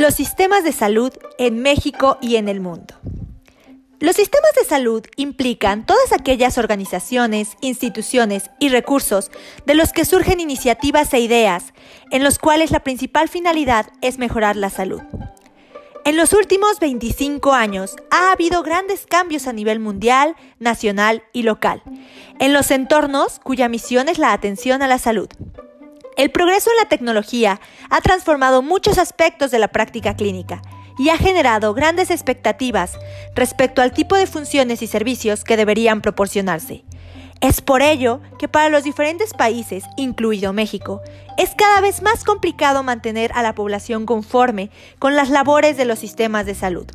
Los sistemas de salud en México y en el mundo. Los sistemas de salud implican todas aquellas organizaciones, instituciones y recursos de los que surgen iniciativas e ideas en los cuales la principal finalidad es mejorar la salud. En los últimos 25 años ha habido grandes cambios a nivel mundial, nacional y local, en los entornos cuya misión es la atención a la salud. El progreso en la tecnología ha transformado muchos aspectos de la práctica clínica y ha generado grandes expectativas respecto al tipo de funciones y servicios que deberían proporcionarse. Es por ello que para los diferentes países, incluido México, es cada vez más complicado mantener a la población conforme con las labores de los sistemas de salud.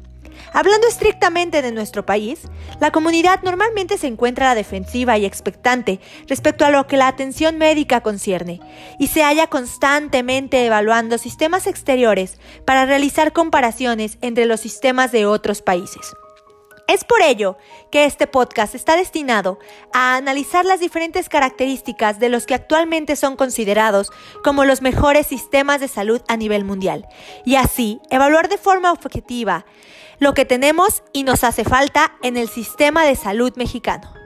Hablando estrictamente de nuestro país, la comunidad normalmente se encuentra a la defensiva y expectante respecto a lo que la atención médica concierne, y se halla constantemente evaluando sistemas exteriores para realizar comparaciones entre los sistemas de otros países. Es por ello que este podcast está destinado a analizar las diferentes características de los que actualmente son considerados como los mejores sistemas de salud a nivel mundial, y así evaluar de forma objetiva lo que tenemos y nos hace falta en el sistema de salud mexicano.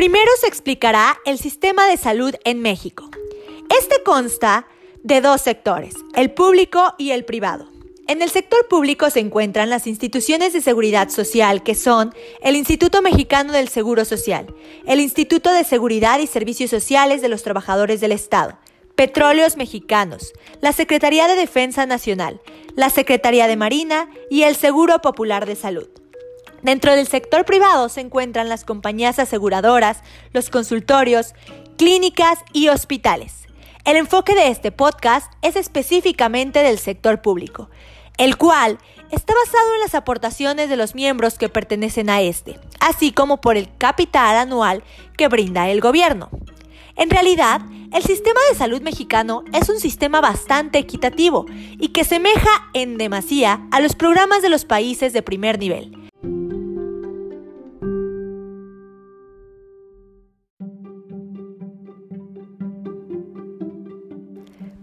Primero se explicará el sistema de salud en México. Este consta de dos sectores, el público y el privado. En el sector público se encuentran las instituciones de seguridad social, que son el Instituto Mexicano del Seguro Social, el Instituto de Seguridad y Servicios Sociales de los Trabajadores del Estado, Petróleos Mexicanos, la Secretaría de Defensa Nacional, la Secretaría de Marina y el Seguro Popular de Salud. Dentro del sector privado se encuentran las compañías aseguradoras, los consultorios, clínicas y hospitales. El enfoque de este podcast es específicamente del sector público el cual está basado en las aportaciones de los miembros que pertenecen a este, así como por el capital anual que brinda el gobierno. En realidad, el sistema de salud mexicano es un sistema bastante equitativo y que semeja en demasía a los programas de los países de primer nivel.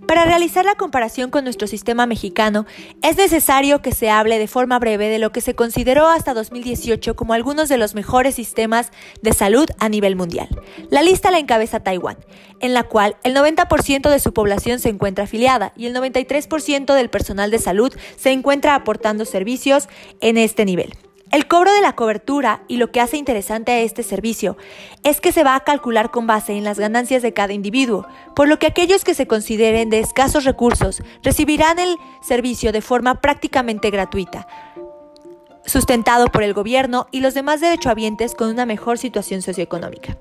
Para realizar la comparación con nuestro sistema mexicano, es necesario que se hable de forma breve de lo que se consideró hasta 2018 como algunos de los mejores sistemas de salud a nivel mundial. La lista la encabeza Taiwán, en la cual el 90% de su población se encuentra afiliada y el 93% del personal de salud se encuentra aportando servicios en este nivel. El cobro de la cobertura y lo que hace interesante a este servicio es que se va a calcular con base en las ganancias de cada individuo, por lo que aquellos que se consideren de escasos recursos recibirán el servicio de forma prácticamente gratuita, sustentado por el gobierno y los demás derechohabientes con una mejor situación socioeconómica.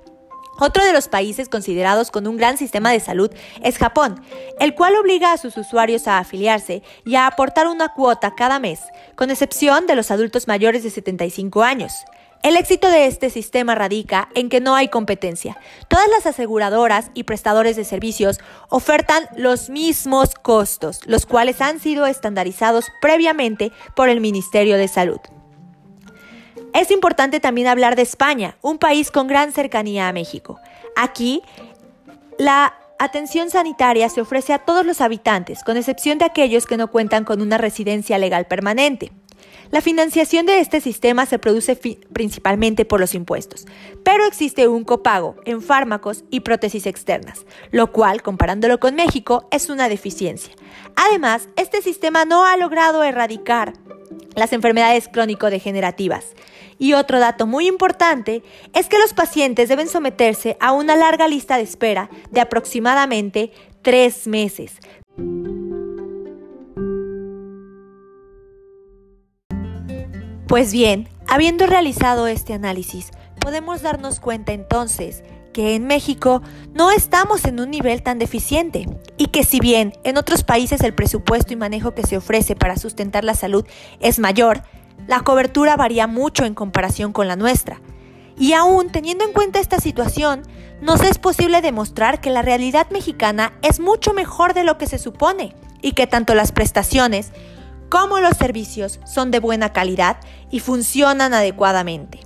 Otro de los países considerados con un gran sistema de salud es Japón, el cual obliga a sus usuarios a afiliarse y a aportar una cuota cada mes, con excepción de los adultos mayores de 75 años. El éxito de este sistema radica en que no hay competencia. Todas las aseguradoras y prestadores de servicios ofertan los mismos costos, los cuales han sido estandarizados previamente por el Ministerio de Salud. Es importante también hablar de España, un país con gran cercanía a México. Aquí, la atención sanitaria se ofrece a todos los habitantes, con excepción de aquellos que no cuentan con una residencia legal permanente. La financiación de este sistema se produce principalmente por los impuestos, pero existe un copago en fármacos y prótesis externas, lo cual, comparándolo con México, es una deficiencia. Además, este sistema no ha logrado erradicar las enfermedades crónico-degenerativas. Y otro dato muy importante es que los pacientes deben someterse a una larga lista de espera de aproximadamente tres meses. Pues bien, habiendo realizado este análisis, podemos darnos cuenta entonces que en México no estamos en un nivel tan deficiente y que si bien en otros países el presupuesto y manejo que se ofrece para sustentar la salud es mayor, la cobertura varía mucho en comparación con la nuestra. Y aún teniendo en cuenta esta situación, nos es posible demostrar que la realidad mexicana es mucho mejor de lo que se supone y que tanto las prestaciones cómo los servicios son de buena calidad y funcionan adecuadamente.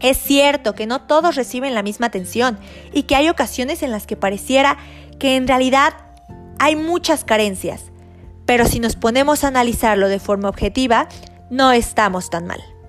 Es cierto que no todos reciben la misma atención y que hay ocasiones en las que pareciera que en realidad hay muchas carencias, pero si nos ponemos a analizarlo de forma objetiva, no estamos tan mal.